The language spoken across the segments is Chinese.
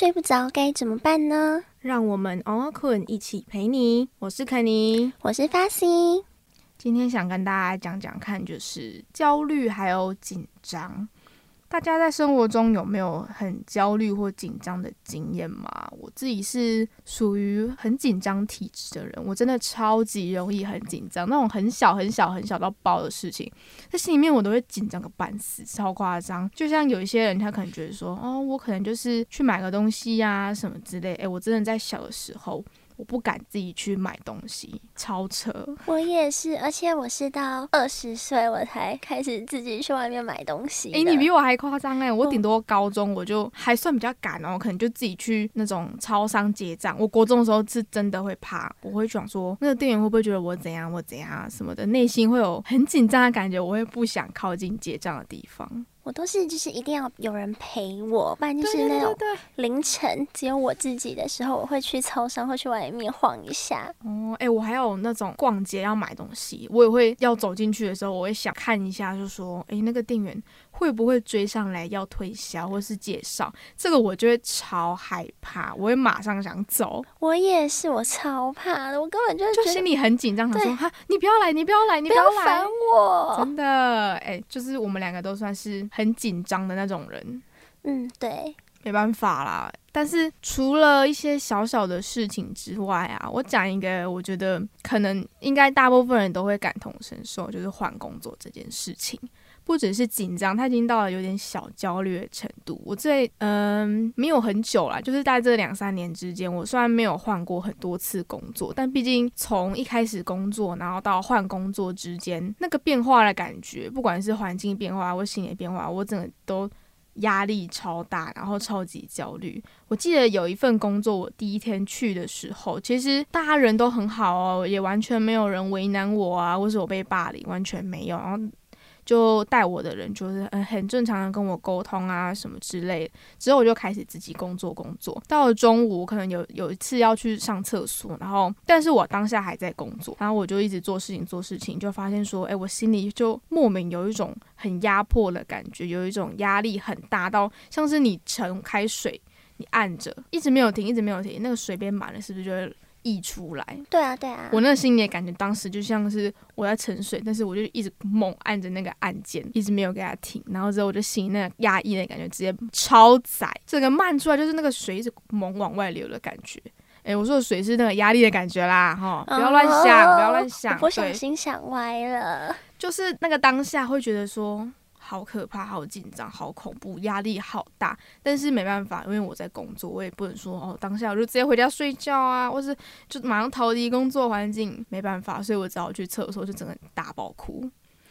睡不着该怎么办呢？让我们 On 困一起陪你。我是肯尼，我是发西。今天想跟大家讲讲看，就是焦虑还有紧张。大家在生活中有没有很焦虑或紧张的经验吗？我自己是属于很紧张体质的人，我真的超级容易很紧张，那种很小很小很小到爆的事情，在心里面我都会紧张个半死，超夸张。就像有一些人，他可能觉得说，哦，我可能就是去买个东西呀什么之类，诶，我真的在小的时候。我不敢自己去买东西，超车。我也是，而且我是到二十岁我才开始自己去外面买东西。哎，你比我还夸张哎！我顶多高中我就还算比较敢哦，可能就自己去那种超商结账。我国中的时候是真的会怕，我会想说那个店员会不会觉得我怎样我怎样什么的，内心会有很紧张的感觉，我会不想靠近结账的地方。我都是就是一定要有人陪我，不然就是那种凌晨只有我自己的时候，我会去操场或去外面晃一下。哦，哎，我还有那种逛街要买东西，我也会要走进去的时候，我会想看一下，就说，哎，那个店员。会不会追上来要推销或是介绍？这个我就会超害怕，我会马上想走。我也是，我超怕的，我根本就就心里很紧张，想说哈，你不要来，你不要来，你不要烦我。真的，哎，就是我们两个都算是很紧张的那种人。嗯，对，没办法啦。但是除了一些小小的事情之外啊，我讲一个，我觉得可能应该大部分人都会感同身受，就是换工作这件事情。不只是紧张，他已经到了有点小焦虑的程度。我这嗯没有很久啦，就是在这两三年之间，我虽然没有换过很多次工作，但毕竟从一开始工作，然后到换工作之间，那个变化的感觉，不管是环境变化或心理变化，我整个都压力超大，然后超级焦虑。我记得有一份工作，我第一天去的时候，其实大家人都很好哦，也完全没有人为难我啊，或是我被霸凌，完全没有。然后。就带我的人就是很很正常的跟我沟通啊什么之类，之后我就开始自己工作工作。到了中午，可能有有一次要去上厕所，然后但是我当下还在工作，然后我就一直做事情做事情，就发现说，哎，我心里就莫名有一种很压迫的感觉，有一种压力很大到像是你盛开水，你按着一直没有停，一直没有停，那个水变满了，是不是就会？溢出来，对啊，对啊，我那个心里的感觉，当时就像是我在沉水，但是我就一直猛按着那个按键，一直没有给它停，然后之后我就心里那个压抑的感觉直接超载，整个漫出来就是那个水一直猛往外流的感觉。哎，我说的水是那个压力的感觉啦，哈，不要乱想，不要乱想，不小心想歪了，就是那个当下会觉得说。好可怕，好紧张，好恐怖，压力好大。但是没办法，因为我在工作，我也不能说哦，当下我就直接回家睡觉啊，或是就马上逃离工作环境。没办法，所以我只好去厕所，就整个大爆哭。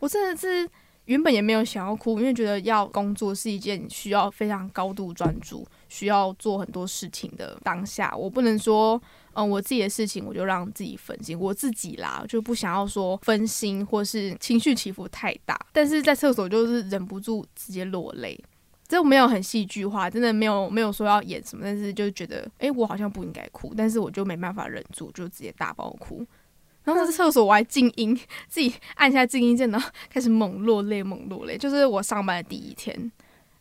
我真的是原本也没有想要哭，因为觉得要工作是一件需要非常高度专注、需要做很多事情的当下，我不能说。嗯，我自己的事情我就让自己分心，我自己啦就不想要说分心或是情绪起伏太大，但是在厕所就是忍不住直接落泪，这没有很戏剧化，真的没有没有说要演什么，但是就觉得哎，我好像不应该哭，但是我就没办法忍住，就直接大爆哭。然后在厕所我还静音，自己按下静音键，然后开始猛落泪，猛落泪，就是我上班的第一天。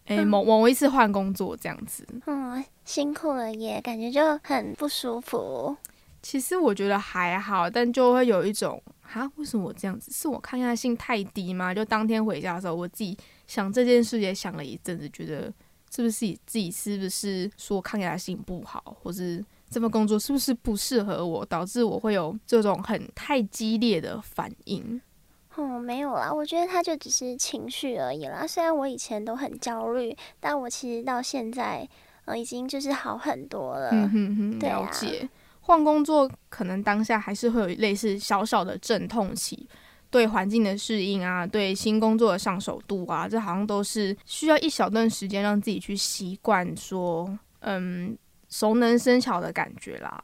哎，某某一次换工作这样子，嗯，辛苦了耶，感觉就很不舒服。其实我觉得还好，但就会有一种啊，为什么我这样子？是我抗压性太低吗？就当天回家的时候，我自己想这件事也想了一阵子，觉得是不是自己是不是说抗压性不好，或是这份工作是不是不适合我，导致我会有这种很太激烈的反应。哦，没有啦，我觉得他就只是情绪而已啦。虽然我以前都很焦虑，但我其实到现在，呃，已经就是好很多了。嗯哼哼，了解。换工作可能当下还是会有类似小小的阵痛期，对环境的适应啊，对新工作的上手度啊，这好像都是需要一小段时间让自己去习惯，说嗯熟能生巧的感觉啦。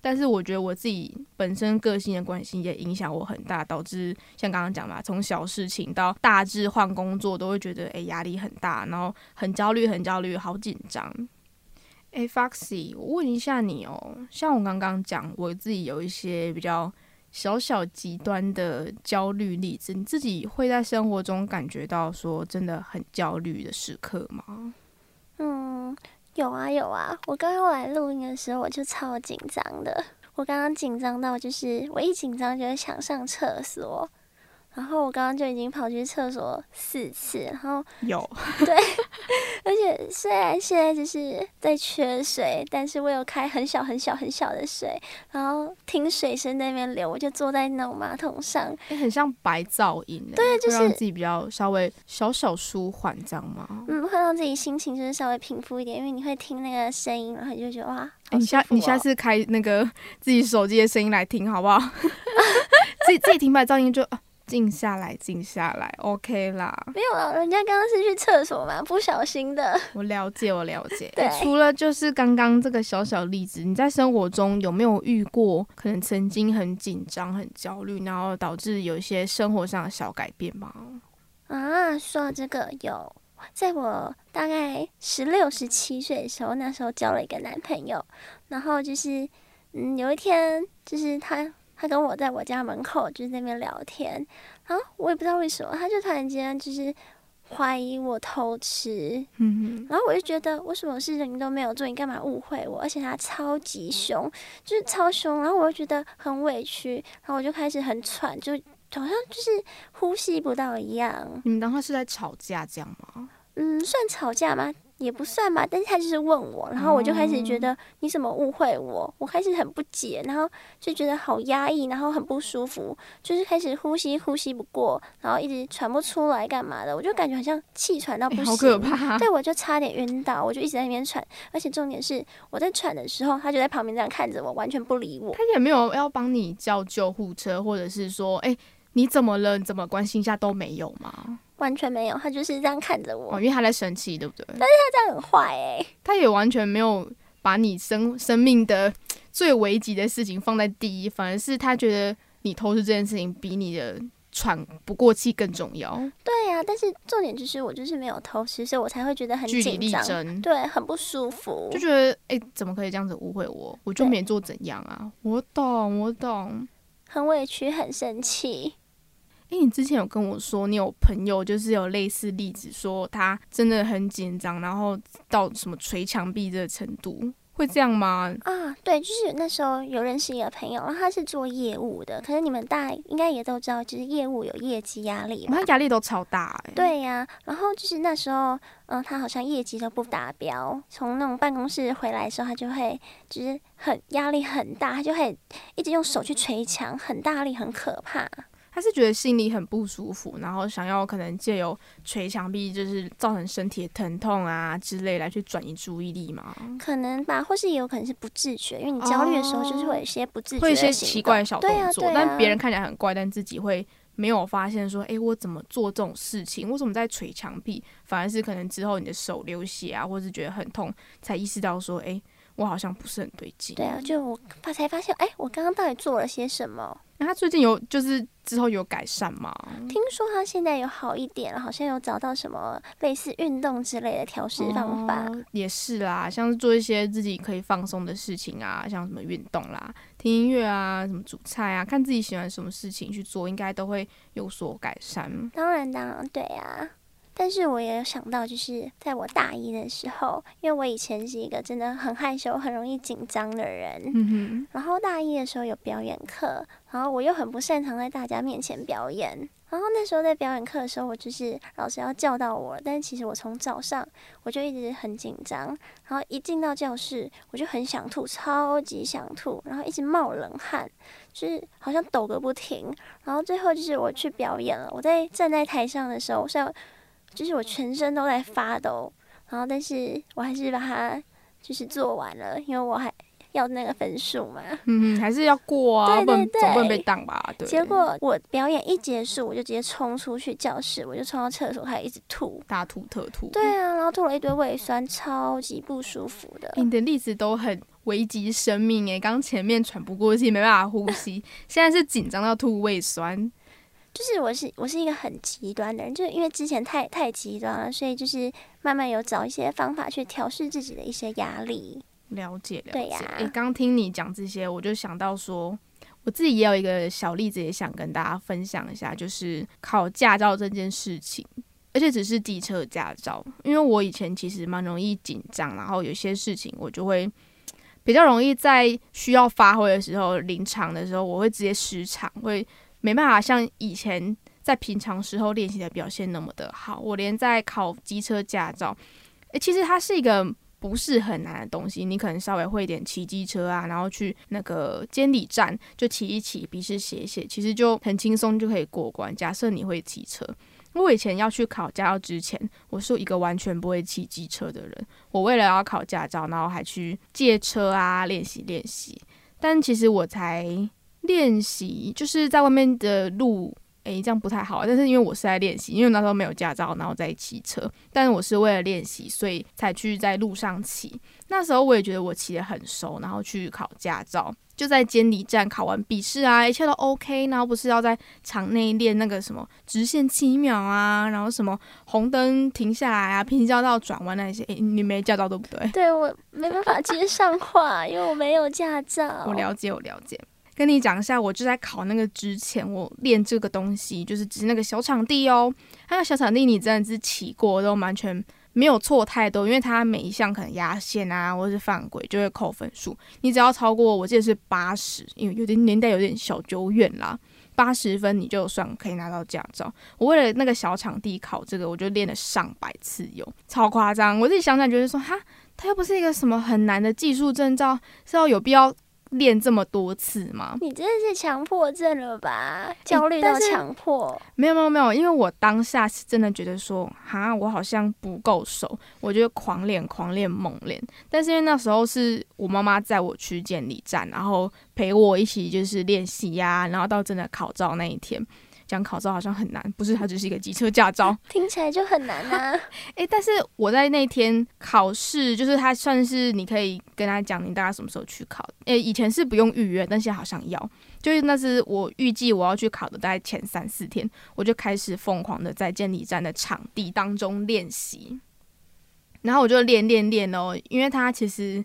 但是我觉得我自己本身个性的关系也影响我很大，导致像刚刚讲嘛，从小事情到大致换工作，都会觉得诶压力很大，然后很焦虑，很焦虑，好紧张。诶 f o x y 我问一下你哦，像我刚刚讲，我自己有一些比较小小极端的焦虑例子，你自己会在生活中感觉到说真的很焦虑的时刻吗？嗯。有啊有啊，我刚刚来录音的时候我就超紧张的，我刚刚紧张到就是我一紧张就会想上厕所。然后我刚刚就已经跑去厕所四次，然后有 对，而且虽然现在就是在缺水，但是我有开很小很小很小的水，然后听水声那边流，我就坐在那种马桶上，很像白噪音，对，就是让自己比较稍微小小舒缓，这样吗？嗯，会让自己心情就是稍微平复一点，因为你会听那个声音，然后你就觉得哇，你下你下次开那个 自己手机的声音来听好不好？自己自己听白噪音就。静下来，静下来，OK 啦。没有啊，人家刚刚是去厕所嘛，不小心的。我了解，我了解。对，除了就是刚刚这个小小例子，你在生活中有没有遇过可能曾经很紧张、很焦虑，然后导致有一些生活上的小改变吗？啊，说到这个，有，在我大概十六、十七岁的时候，那时候交了一个男朋友，然后就是，嗯，有一天就是他。他跟我在我家门口就是那边聊天，然后我也不知道为什么，他就突然间就是怀疑我偷吃，嗯然后我就觉得我什么事情都没有做，你干嘛误会我？而且他超级凶，就是超凶，然后我就觉得很委屈，然后我就开始很喘，就好像就是呼吸不到一样。你们当时是在吵架这样吗？嗯，算吵架吗？也不算吧，但是他就是问我，然后我就开始觉得你怎么误会我，我开始很不解，然后就觉得好压抑，然后很不舒服，就是开始呼吸呼吸不过，然后一直喘不出来干嘛的，我就感觉好像气喘到不行，好可怕，对我就差点晕倒，我就一直在那边喘，而且重点是我在喘的时候，他就在旁边这样看着我，完全不理我，他也没有要帮你叫救护车，或者是说，哎，你怎么了？你怎么关心一下？都没有吗？完全没有，他就是这样看着我。哦，因为他在生气，对不对？但是他这样很坏哎。他也完全没有把你生生命的最危急的事情放在第一，反而是他觉得你偷吃这件事情比你的喘不过气更重要。对呀，但是重点就是我就是没有偷吃，所以我才会觉得很紧张，对，很不舒服，就觉得哎，怎么可以这样子误会我？我就没做怎样啊？我懂，我懂，很委屈，很生气。哎，你之前有跟我说，你有朋友就是有类似例子，说他真的很紧张，然后到什么捶墙壁这个程度，会这样吗？啊，对，就是那时候有认识一个朋友，然后他是做业务的，可是你们大应该也都知道，就是业务有业绩压力，他压力都超大。对呀，然后就是那时候，嗯，他好像业绩都不达标，从那种办公室回来的时候，他就会就是很压力很大，他就会一直用手去捶墙，很大力，很可怕。他是觉得心里很不舒服，然后想要可能借由捶墙壁，就是造成身体的疼痛啊之类来去转移注意力嘛？可能吧，或是也有可能是不自觉，因为你焦虑的时候就是会有一些不自觉，会一些奇怪的小动作，但别人看起来很怪，但自己会没有发现说，哎，我怎么做这种事情？我怎么在捶墙壁？反而是可能之后你的手流血啊，或是觉得很痛，才意识到说，哎。我好像不是很对劲。对啊，就我发才发现，哎，我刚刚到底做了些什么？那他最近有就是之后有改善吗？听说他现在有好一点了，好像有找到什么类似运动之类的调试方法。也是啦，像是做一些自己可以放松的事情啊，像什么运动啦、听音乐啊、什么煮菜啊，看自己喜欢什么事情去做，应该都会有所改善。当然，当然，对呀。但是我也有想到，就是在我大一的时候，因为我以前是一个真的很害羞、很容易紧张的人。然后大一的时候有表演课，然后我又很不擅长在大家面前表演。然后那时候在表演课的时候，我就是老师要叫到我，但其实我从早上我就一直很紧张，然后一进到教室我就很想吐，超级想吐，然后一直冒冷汗，就是好像抖个不停。然后最后就是我去表演了，我在站在台上的时候是要。就是我全身都在发抖，然后但是我还是把它就是做完了，因为我还要那个分数嘛。嗯，还是要过啊，不能总不能被挡吧？对。结果我表演一结束，我就直接冲出去教室，我就冲到厕所，开始一直吐，大吐特吐。对啊，然后吐了一堆胃酸，超级不舒服的。你的例子都很危及生命诶，刚前面喘不过气，没办法呼吸，现在是紧张到吐胃酸。就是我是我是一个很极端的人，就是因为之前太太极端了，所以就是慢慢有找一些方法去调试自己的一些压力。了解，了解。对呀，诶，刚听你讲这些，我就想到说，我自己也有一个小例子，也想跟大家分享一下，就是考驾照这件事情。而且只是机车驾照，因为我以前其实蛮容易紧张，然后有些事情我就会比较容易在需要发挥的时候临场的时候，我会直接失常，会没办法像以前在平常时候练习的表现那么的好。我连在考机车驾照，诶，其实它是一个不是很难的东西，你可能稍微会一点骑机车啊，然后去那个监理站就骑一骑，笔试写写，其实就很轻松就可以过关。假设你会骑车。我以前要去考驾照之前，我是一个完全不会骑机车的人。我为了要考驾照，然后还去借车啊练习练习。但其实我才练习，就是在外面的路，诶，这样不太好。但是因为我是在练习，因为那时候没有驾照，然后在骑车。但是我是为了练习，所以才去在路上骑。那时候我也觉得我骑得很熟，然后去考驾照。就在监理站考完笔试啊，一切都 OK，然后不是要在场内练那个什么直线七秒啊，然后什么红灯停下来啊，平交道转弯那些，你没驾照对不对？对我没办法接上话，因为我没有驾照。我了解，我了解。跟你讲一下，我就在考那个之前，我练这个东西，就是只是那个小场地哦，那个小场地你真的是骑过都完全。没有错太多，因为它每一项可能压线啊，或者是犯规就会扣分数。你只要超过，我记得是八十，因为有点年代有点小久远啦，八十分你就算可以拿到驾照。我为了那个小场地考这个，我就练了上百次有，超夸张。我自己想想觉得说，哈，它又不是一个什么很难的技术证照，是要有必要。练这么多次吗？你真的是强迫症了吧？焦虑到强迫？没有没有没有，因为我当下是真的觉得说，哈，我好像不够熟，我觉得狂练狂练猛练。但是因为那时候是我妈妈载我去健力站，然后陪我一起就是练习呀，然后到真的考照那一天。讲考照好像很难，不是？它只是一个机车驾照，听起来就很难啊！诶，但是我在那天考试，就是它算是你可以跟他讲你大概什么时候去考。诶，以前是不用预约，但现在好像要。就是那是我预计我要去考的，大概前三四天，我就开始疯狂的在监理站的场地当中练习，然后我就练练练哦，因为它其实。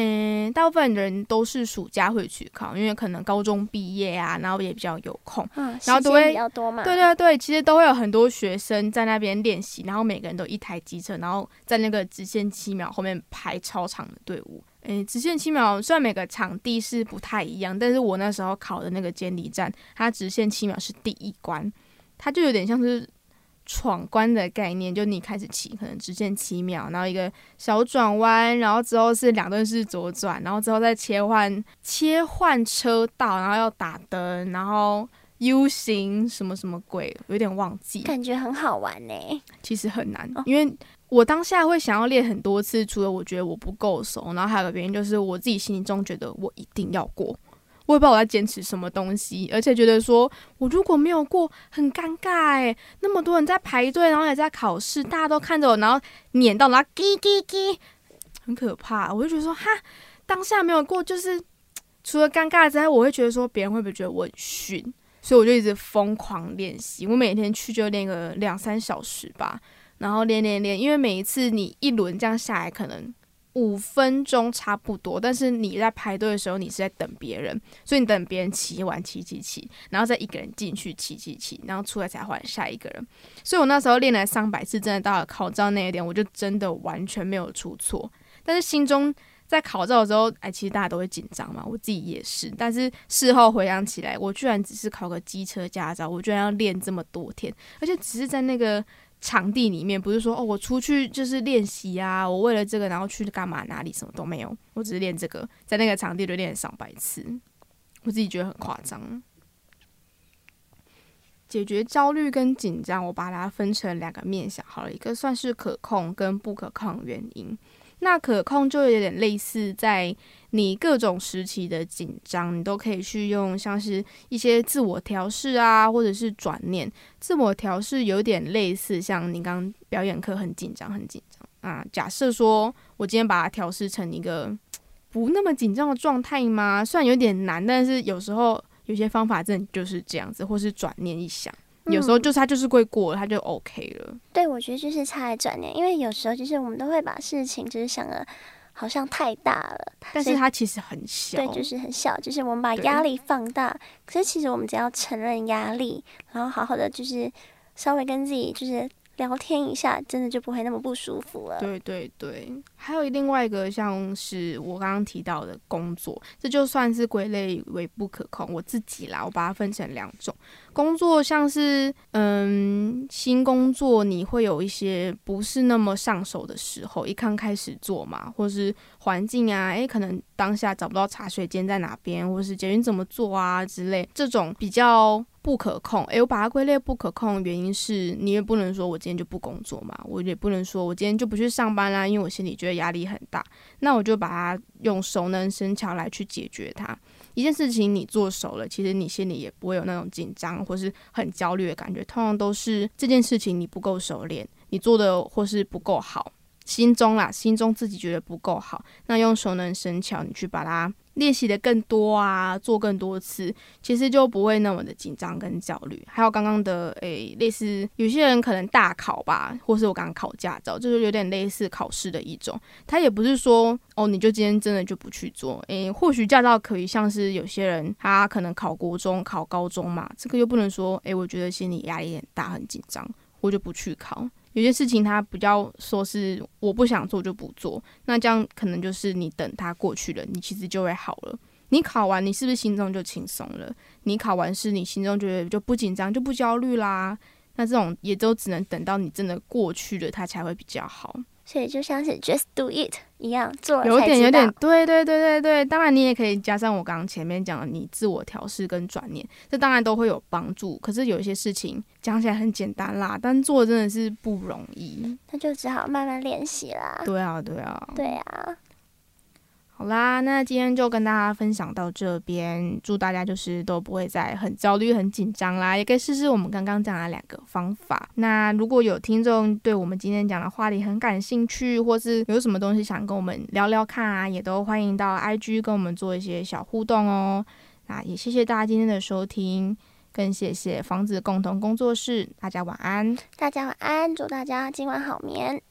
嗯，大部分人都是暑假会去考，因为可能高中毕业啊，然后也比较有空，嗯，然后都会比较多嘛。对对对，其实都会有很多学生在那边练习，然后每个人都一台机车，然后在那个直线七秒后面排超长的队伍。诶，直线七秒虽然每个场地是不太一样，但是我那时候考的那个监理站，它直线七秒是第一关，它就有点像是。闯关的概念，就你开始骑，可能直线七秒，然后一个小转弯，然后之后是两段式左转，然后之后再切换切换车道，然后要打灯，然后 U 型什么什么鬼，有点忘记。感觉很好玩呢，其实很难，因为我当下会想要练很多次，除了我觉得我不够熟，然后还有个原因就是我自己心中觉得我一定要过。我也不知道我在坚持什么东西，而且觉得说我如果没有过，很尴尬哎。那么多人在排队，然后也在考试，大家都看着我，然后撵到，然后叽叽叽，很可怕。我就觉得说，哈，当下没有过，就是除了尴尬之外，我会觉得说别人会不会觉得我很逊？所以我就一直疯狂练习，我每天去就练个两三小时吧，然后练练练，因为每一次你一轮这样下来，可能。五分钟差不多，但是你在排队的时候，你是在等别人，所以你等别人骑完骑骑骑，然后再一个人进去骑骑骑，然后出来才换下一个人。所以我那时候练了上百次，真的到了考照那一点，我就真的完全没有出错。但是心中在考照的时候，哎，其实大家都会紧张嘛，我自己也是。但是事后回想起来，我居然只是考个机车驾照，我居然要练这么多天，而且只是在那个。场地里面不是说哦，我出去就是练习啊，我为了这个然后去干嘛哪里什么都没有，我只是练这个，在那个场地就练上百次，我自己觉得很夸张。解决焦虑跟紧张，我把它分成两个面向，好了，一个算是可控跟不可控原因。那可控就有点类似，在你各种时期的紧张，你都可以去用像是一些自我调试啊，或者是转念。自我调试有点类似，像你刚表演课很紧张，很紧张啊。假设说我今天把它调试成一个不那么紧张的状态吗？虽然有点难，但是有时候有些方法真的就是这样子，或是转念一想。有时候就是他就是会过，他就 OK 了。对，我觉得就是差在转念，因为有时候就是我们都会把事情就是想的好像太大了，但是它其实很小。对，就是很小，就是我们把压力放大。可是其实我们只要承认压力，然后好好的就是稍微跟自己就是聊天一下，真的就不会那么不舒服了。对对对，还有另外一个像是我刚刚提到的工作，这就算是归类为不可控。我自己啦，我把它分成两种工作，像是嗯新工作，你会有一些不是那么上手的时候，一刚开始做嘛，或是环境啊，诶，可能当下找不到茶水间在哪边，或是捷运怎么做啊之类，这种比较。不可控，诶，我把它归类不可控，原因是你也不能说我今天就不工作嘛，我也不能说我今天就不去上班啦，因为我心里觉得压力很大，那我就把它用熟能生巧来去解决它。一件事情你做熟了，其实你心里也不会有那种紧张或是很焦虑的感觉，通常都是这件事情你不够熟练，你做的或是不够好，心中啦，心中自己觉得不够好，那用熟能生巧，你去把它。练习的更多啊，做更多次，其实就不会那么的紧张跟焦虑。还有刚刚的诶，类似有些人可能大考吧，或是我刚考驾照，就是有点类似考试的一种。他也不是说哦，你就今天真的就不去做。诶，或许驾照可以像是有些人他可能考国中、考高中嘛，这个又不能说诶，我觉得心理压力很大、很紧张，我就不去考。有些事情他比较说是我不想做就不做，那这样可能就是你等他过去了，你其实就会好了。你考完，你是不是心中就轻松了？你考完试，你心中觉得就不紧张就不焦虑啦。那这种也都只能等到你真的过去了，它才会比较好。所以就像是 just do it 一样做，有点有点对对对对对。当然你也可以加上我刚刚前面讲的，你自我调试跟转念，这当然都会有帮助。可是有一些事情讲起来很简单啦，但做真的是不容易，那就只好慢慢练习啦。对啊，对啊，对啊。好啦，那今天就跟大家分享到这边，祝大家就是都不会再很焦虑、很紧张啦，也可以试试我们刚刚讲的两个方法。那如果有听众对我们今天讲的话题很感兴趣，或是有什么东西想跟我们聊聊看啊，也都欢迎到 IG 跟我们做一些小互动哦。那也谢谢大家今天的收听，更谢谢房子共同工作室，大家晚安，大家晚安，祝大家今晚好眠。